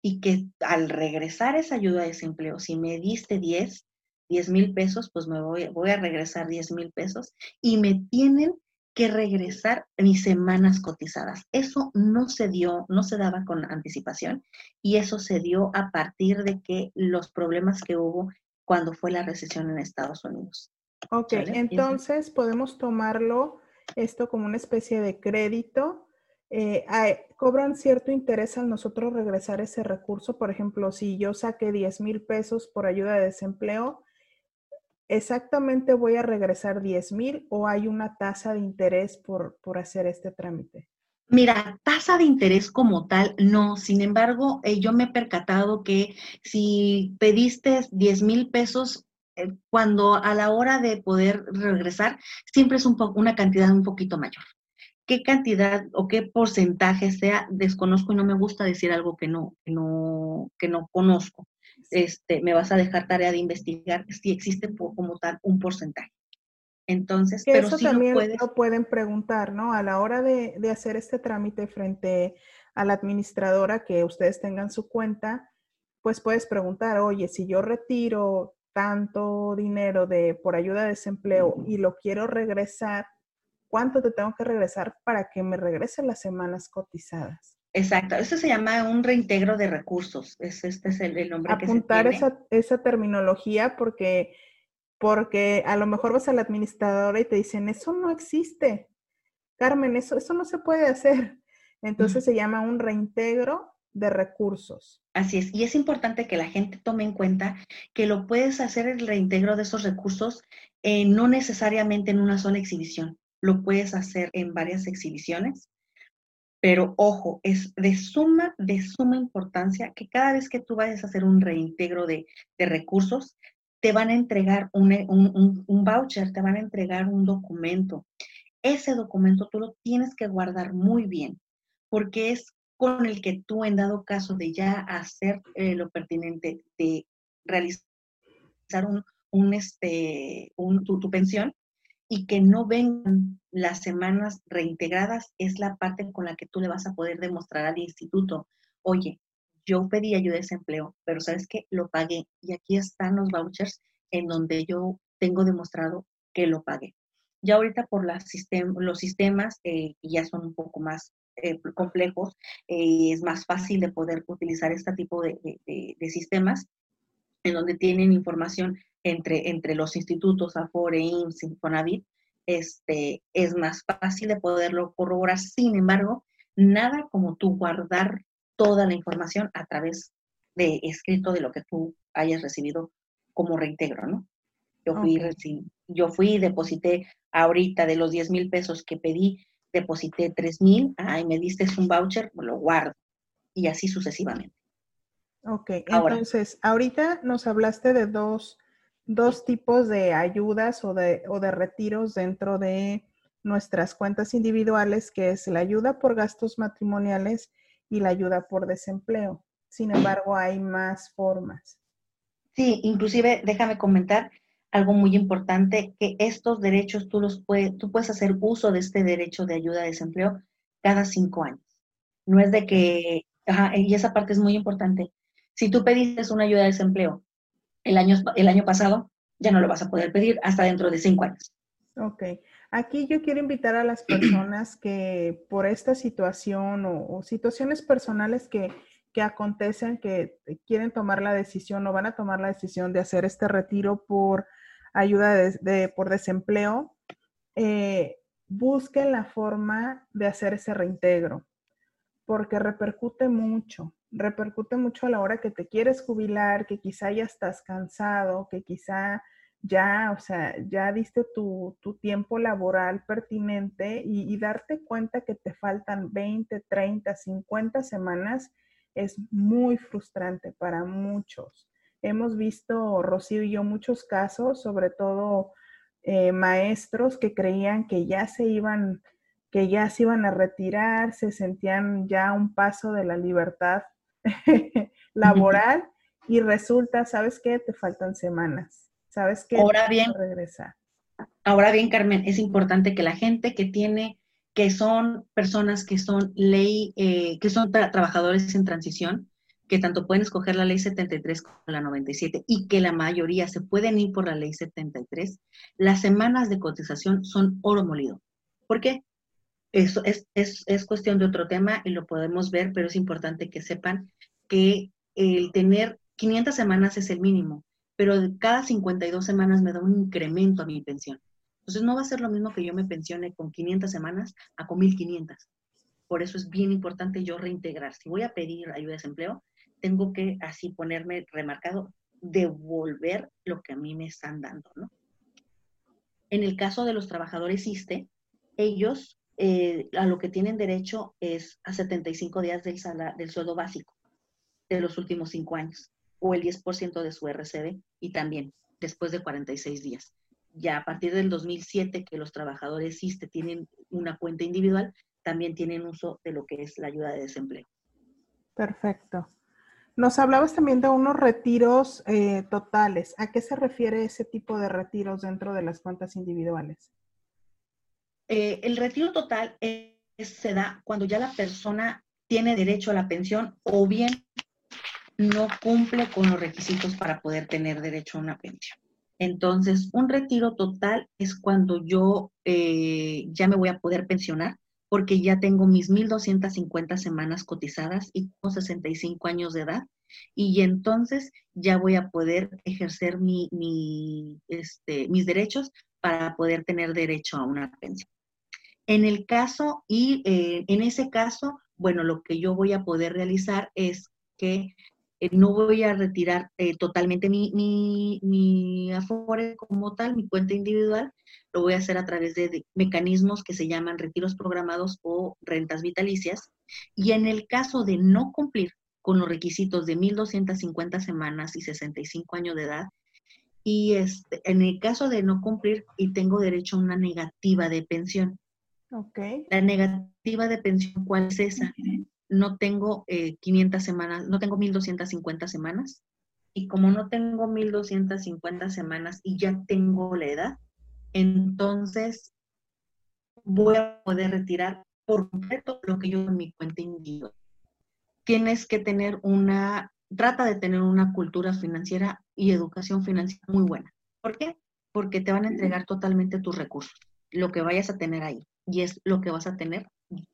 Y que al regresar esa ayuda de desempleo, si me diste 10, 10 mil pesos, pues me voy, voy a regresar 10 mil pesos y me tienen que regresar mis semanas cotizadas. Eso no se dio, no se daba con anticipación y eso se dio a partir de que los problemas que hubo cuando fue la recesión en Estados Unidos. Ok, entonces podemos tomarlo esto como una especie de crédito eh, cobran cierto interés al nosotros regresar ese recurso. Por ejemplo, si yo saqué 10 mil pesos por ayuda de desempleo, ¿exactamente voy a regresar 10 mil o hay una tasa de interés por, por hacer este trámite? Mira, tasa de interés como tal, no. Sin embargo, eh, yo me he percatado que si pediste 10 mil pesos, eh, cuando a la hora de poder regresar, siempre es un una cantidad un poquito mayor qué cantidad o qué porcentaje sea, desconozco y no me gusta decir algo que no, que no, que no conozco. Este, me vas a dejar tarea de investigar si existe como tal un porcentaje. Entonces, pero eso también lo, pueden preguntar, ¿no? A la hora de, de, hacer este trámite frente a la administradora que ustedes tengan su cuenta, pues puedes preguntar, oye, si yo retiro tanto dinero de por ayuda de desempleo y lo quiero regresar, cuánto te tengo que regresar para que me regresen las semanas cotizadas. Exacto, eso se llama un reintegro de recursos. Es, este es el, nombre Apuntar que se tiene. Esa, esa terminología porque, porque a lo mejor vas a la administradora y te dicen, eso no existe. Carmen, eso, eso no se puede hacer. Entonces se llama un reintegro de recursos. Así es, y es importante que la gente tome en cuenta que lo puedes hacer el reintegro de esos recursos eh, no necesariamente en una sola exhibición lo puedes hacer en varias exhibiciones, pero ojo, es de suma, de suma importancia que cada vez que tú vayas a hacer un reintegro de, recursos, te van a entregar un, un, voucher, te van a entregar un documento. Ese documento tú lo tienes que guardar muy bien, porque es con el que tú, en dado caso de ya hacer eh, lo pertinente de realizar un, un este, tu, tu, pensión, y que no vengan las semanas reintegradas es la parte con la que tú le vas a poder demostrar al instituto, oye, yo pedí ayuda de desempleo, pero sabes que lo pagué y aquí están los vouchers en donde yo tengo demostrado que lo pagué. Ya ahorita por los sistemas eh, ya son un poco más eh, complejos, eh, es más fácil de poder utilizar este tipo de, de sistemas en donde tienen información entre, entre los institutos Afore, IMSS, Infonavit, este, es más fácil de poderlo corroborar. Sin embargo, nada como tú guardar toda la información a través de escrito de lo que tú hayas recibido como reintegro, ¿no? Yo fui, yo fui y deposité ahorita de los 10 mil pesos que pedí, deposité 3 mil, ay, me diste un voucher, lo guardo. Y así sucesivamente. Ok, entonces, ahorita nos hablaste de dos dos tipos de ayudas o de, o de retiros dentro de nuestras cuentas individuales, que es la ayuda por gastos matrimoniales y la ayuda por desempleo. Sin embargo, hay más formas. Sí, inclusive déjame comentar algo muy importante, que estos derechos tú los puedes, tú puedes hacer uso de este derecho de ayuda de desempleo cada cinco años. No es de que, y esa parte es muy importante. Si tú pediste una ayuda de desempleo el año, el año pasado, ya no lo vas a poder pedir hasta dentro de cinco años. Ok. Aquí yo quiero invitar a las personas que por esta situación o, situaciones personales que, acontecen, que quieren tomar la decisión o van a tomar la decisión de hacer este retiro por ayuda de, por desempleo, eh, busquen la forma de hacer ese reintegro, porque repercute mucho, repercute mucho a la hora que te quieres jubilar, que quizá ya estás cansado, que quizá ya, o sea, ya diste tu, tiempo laboral pertinente y, darte cuenta que te faltan 20, 30, 50 semanas es muy frustrante para muchos. Hemos visto, Rocío y yo, muchos casos, sobre todo eh, maestros que creían que ya se iban, que ya se iban a retirar, se sentían ya un paso de la libertad laboral y resulta, ¿sabes qué? Te faltan semanas ¿Sabes qué? Ahora bien, ahora bien, Carmen, es importante que la gente que tiene, que son personas que son ley, eh, que son trabajadores en transición, que tanto pueden escoger la ley 73 como la 97 y que la mayoría se pueden ir por la ley 73, las semanas de cotización son oro molido. ¿Por qué? Eso es, es, es cuestión de otro tema y lo podemos ver, pero es importante que sepan que el tener 500 semanas es el mínimo pero cada 52 semanas me da un incremento a mi pensión. Entonces no va a ser lo mismo que yo me pensione con 500 semanas a con 1500. Por eso es bien importante yo reintegrar. Si voy a pedir ayuda de desempleo, tengo que así ponerme remarcado, devolver lo que a mí me están dando, ¿no? En el caso de los trabajadores ISTE, ellos eh, a lo que tienen derecho es a 75 días del, del sueldo básico de los últimos cinco años o el 10% de su RCB y también después de 46 días. Ya a partir del 2007 que los trabajadores ISTE tienen una cuenta individual, también tienen uso de lo que es la ayuda de desempleo. Perfecto. Nos hablabas también de unos retiros eh, totales. ¿A qué se refiere ese tipo de retiros dentro de las cuentas individuales? Eh, el retiro total se da cuando ya la persona tiene derecho a la pensión o bien no cumple con los requisitos para poder tener derecho a una pensión. Entonces, un retiro total es cuando yo eh, ya me voy a poder pensionar porque ya tengo mis 1.250 semanas cotizadas y tengo 65 años de edad y entonces ya voy a poder ejercer mi, este, mis derechos para poder tener derecho a una pensión. En el caso, y eh, en ese caso, bueno, lo que yo voy a poder realizar es que eh, no voy a retirar eh, totalmente mi, mi, afore como tal, mi cuenta individual, lo voy a hacer a través de, mecanismos que se llaman retiros programados o rentas vitalicias. Y en el caso de no cumplir con los requisitos de 1.250 semanas y 65 años de edad, y este, en el caso de no cumplir y tengo derecho a una negativa de pensión. Okay. La negativa de pensión, ¿cuál es esa? No tengo 500 eh, semanas, no tengo 1250 semanas. Y como no tengo 1250 semanas y ya tengo la edad, entonces voy a poder retirar por completo lo que yo en mi cuenta individual. Tienes que tener una, trata de tener una cultura financiera y educación financiera muy buena. ¿Por qué? Porque te van a entregar totalmente tus recursos, lo que vayas a tener ahí. Y es lo que vas a tener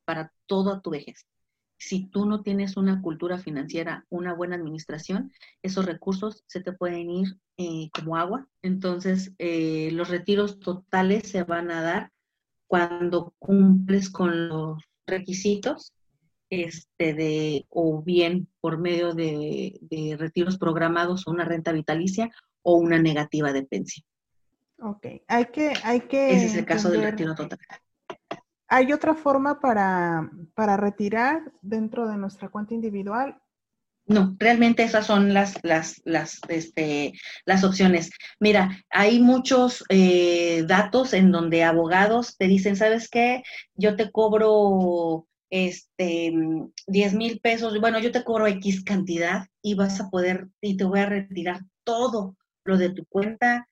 para toda tu vejez si tú no tienes una cultura financiera, una buena administración, esos recursos se te pueden ir eh, como agua. Entonces, eh, los retiros totales se van a dar cuando cumples con los requisitos, este, de, o bien por medio de, retiros programados, una renta vitalicia o una negativa de pensión. Ok, hay que, hay que. Ese es el caso del retiro total. ¿Hay otra forma para, retirar dentro de nuestra cuenta individual? No, realmente esas son las, las, las, este, las opciones. Mira, hay muchos eh, datos en donde abogados te dicen, ¿sabes qué? Yo te cobro este 10 mil pesos, bueno, yo te cobro X cantidad y vas a poder, y te voy a retirar todo lo de tu cuenta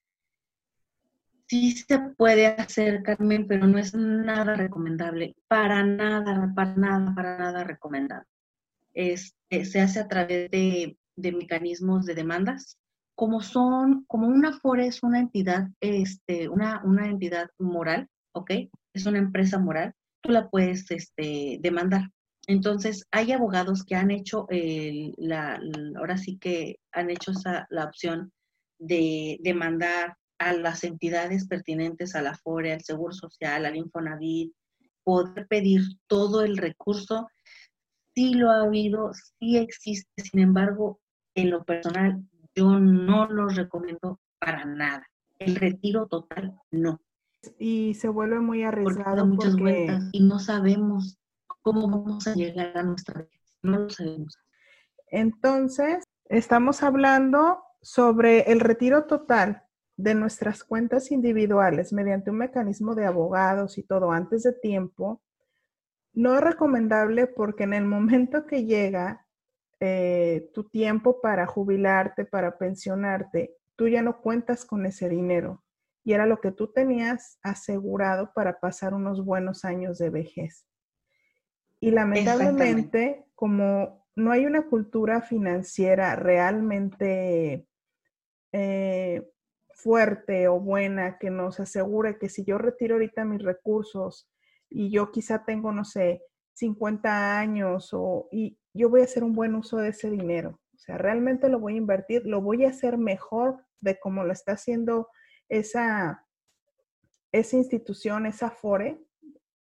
sí se puede hacer, Carmen, pero no es nada recomendable, para nada, para nada, para nada recomendable. Este, se hace a través de, mecanismos de demandas, como son, como una FORE es una entidad, este, una, una entidad moral, ¿ok? Es una empresa moral, tú la puedes este, demandar. Entonces, hay abogados que han hecho, la, ahora sí que han hecho esa, la opción de demandar a las entidades pertinentes, a la FORE, al Seguro Social, al Infonavit, poder pedir todo el recurso. Sí lo ha habido, sí existe, sin embargo, en lo personal, yo no lo recomiendo para nada. El retiro total, no. Y se vuelve muy arriesgado. muchas vueltas y no sabemos cómo vamos a llegar a nuestra vida. No lo sabemos. Entonces, estamos hablando sobre el retiro total de nuestras cuentas individuales mediante un mecanismo de abogados y todo antes de tiempo, no es recomendable porque en el momento que llega eh, tu tiempo para jubilarte, para pensionarte, tú ya no cuentas con ese dinero y era lo que tú tenías asegurado para pasar unos buenos años de vejez. Y lamentablemente, como no hay una cultura financiera realmente eh, fuerte o buena que nos asegure que si yo retiro ahorita mis recursos y yo quizá tengo, no sé, 50 años o, y yo voy a hacer un buen uso de ese dinero. O sea, realmente lo voy a invertir, lo voy a hacer mejor de como lo está haciendo esa, esa institución, esa FORE.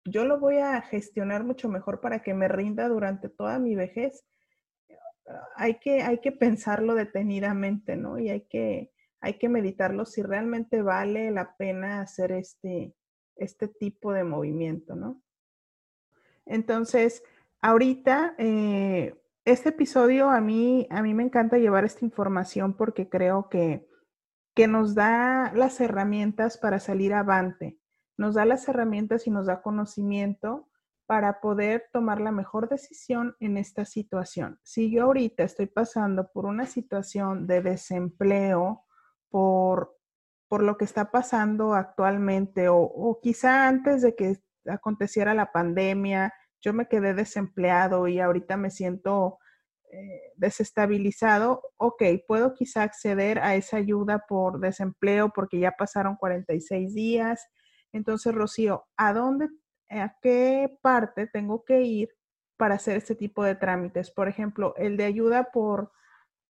Yo lo voy a gestionar mucho mejor para que me rinda durante toda mi vejez. Hay que, hay que pensarlo detenidamente, ¿no? Y hay que, hay que meditarlo si realmente vale la pena hacer este, este tipo de movimiento, ¿no? Entonces, ahorita, eh, este episodio a mí, a mí me encanta llevar esta información porque creo que, que nos da las herramientas para salir avante, nos da las herramientas y nos da conocimiento para poder tomar la mejor decisión en esta situación. Si yo ahorita estoy pasando por una situación de desempleo, por, por lo que está pasando actualmente o, quizá antes de que aconteciera la pandemia, yo me quedé desempleado y ahorita me siento eh, desestabilizado, ok, puedo quizá acceder a esa ayuda por desempleo porque ya pasaron 46 días. Entonces, Rocío, ¿a dónde, a qué parte tengo que ir para hacer este tipo de trámites? Por ejemplo, el de ayuda por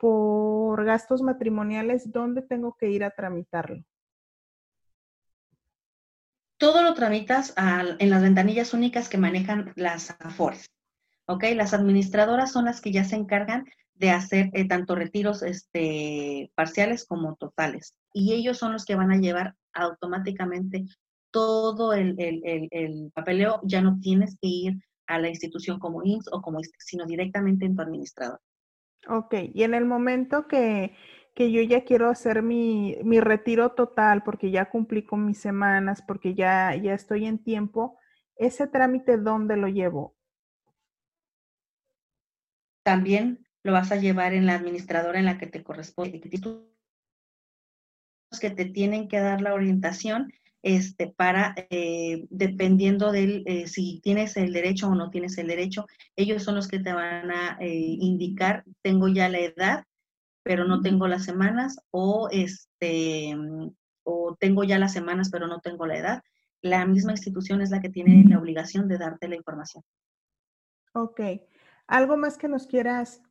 por gastos matrimoniales, ¿dónde tengo que ir a tramitarlo? Todo lo tramitas en las ventanillas únicas que manejan las AFORES. ¿Ok? Las administradoras son las que ya se encargan de hacer eh, tanto retiros este, parciales como totales. Y ellos son los que van a llevar automáticamente todo el, el papeleo. Ya no tienes que ir a la institución como IMSS o como ISTE, sino directamente en tu administrador. Ok, y en el momento que, que yo ya quiero hacer mi, mi, retiro total porque ya cumplí con mis semanas, porque ya, ya estoy en tiempo, ¿ese trámite dónde lo llevo? También lo vas a llevar en la administradora en la que te corresponde. Que te tienen que dar la orientación este, para, eh, dependiendo de eh, si tienes el derecho o no tienes el derecho, ellos son los que te van a eh, indicar, tengo ya la edad, pero no tengo las semanas, o, este, o tengo ya las semanas, pero no tengo la edad. La misma institución es la que tiene la obligación de darte la información. Ok. ¿Algo más que nos quieras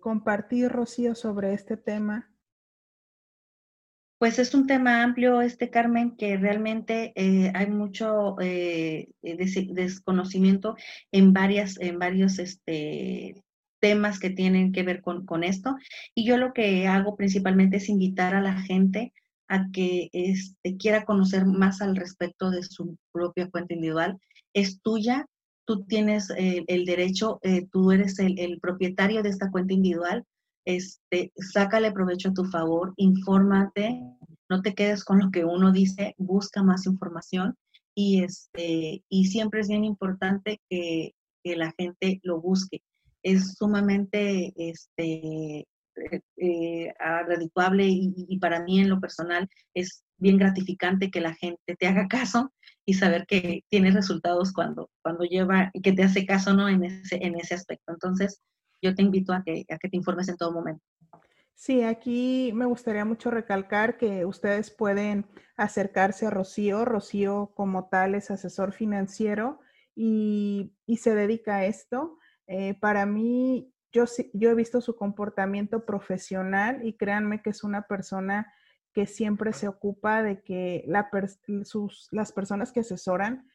compartir, Rocío, sobre este tema? Pues es un tema amplio, este Carmen, que realmente eh, hay mucho eh, desconocimiento en varias, en varios este, temas que tienen que ver con, con, esto. Y yo lo que hago principalmente es invitar a la gente a que este, quiera conocer más al respecto de su propia cuenta individual. Es tuya, tú tienes eh, el derecho, tú eres el propietario de esta cuenta individual este, sácale provecho a tu favor, infórmate, no te quedes con lo que uno dice, busca más información y, este, y siempre es bien importante que, la gente lo busque. Es sumamente este, eh, eh y, para mí en lo personal es bien gratificante que la gente te haga caso y saber que tienes resultados cuando, cuando lleva, que te hace caso ¿no? en, ese, en ese aspecto. Entonces, yo te invito a que, a que te informes en todo momento. Sí, aquí me gustaría mucho recalcar que ustedes pueden acercarse a Rocío. Rocío como tal es asesor financiero y, se dedica a esto. Eh, para mí, yo, yo he visto su comportamiento profesional y créanme que es una persona que siempre se ocupa de que las personas que asesoran,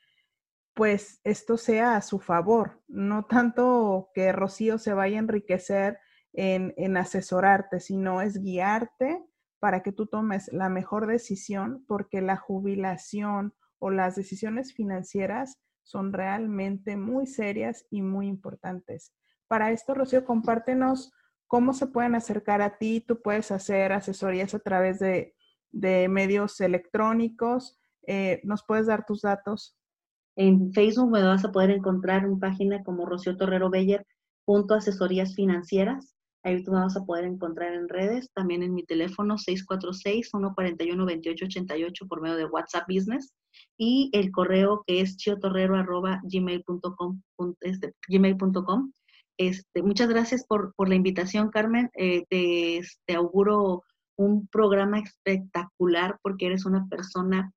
pues esto sea a su favor, no tanto que Rocío se vaya a enriquecer en, en asesorarte, sino es guiarte para que tú tomes la mejor decisión, porque la jubilación o las decisiones financieras son realmente muy serias y muy importantes. Para esto, Rocío, compártenos cómo se pueden acercar a ti. Tú puedes hacer asesorías a través de, medios electrónicos. Eh, ¿Nos puedes dar tus datos? En Facebook me vas a poder encontrar una página como Rocío Torrero Beller, punto asesorías financieras. Ahí tú me vas a poder encontrar en redes, también en mi teléfono 646-141-2888 por medio de WhatsApp Business y el correo que es chiotorrero.gmail.com. Este, gmail.com. Este, muchas gracias por, la invitación, Carmen. Eh, te, te auguro un programa espectacular porque eres una persona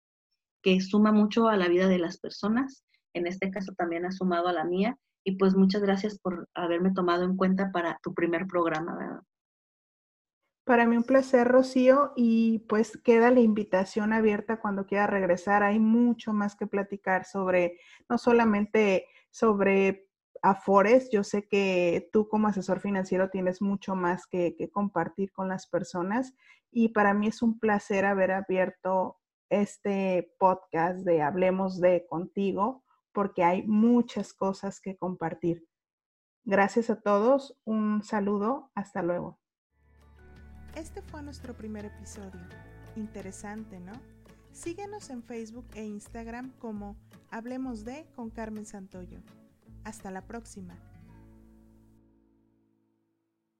que suma mucho a la vida de las personas. En este caso también ha sumado a la mía y pues muchas gracias por haberme tomado en cuenta para tu primer programa. Para mí un placer, Rocío, y pues queda la invitación abierta cuando quiera regresar. Hay mucho más que platicar sobre, no solamente sobre Afores, yo sé que tú como asesor financiero tienes mucho más que, que compartir con las personas y para mí es un placer haber abierto este podcast de Hablemos de contigo porque hay muchas cosas que compartir. Gracias a todos, un saludo, hasta luego. Este fue nuestro primer episodio. Interesante, ¿no? Síguenos en Facebook e Instagram como Hablemos de con Carmen Santoyo. Hasta la próxima.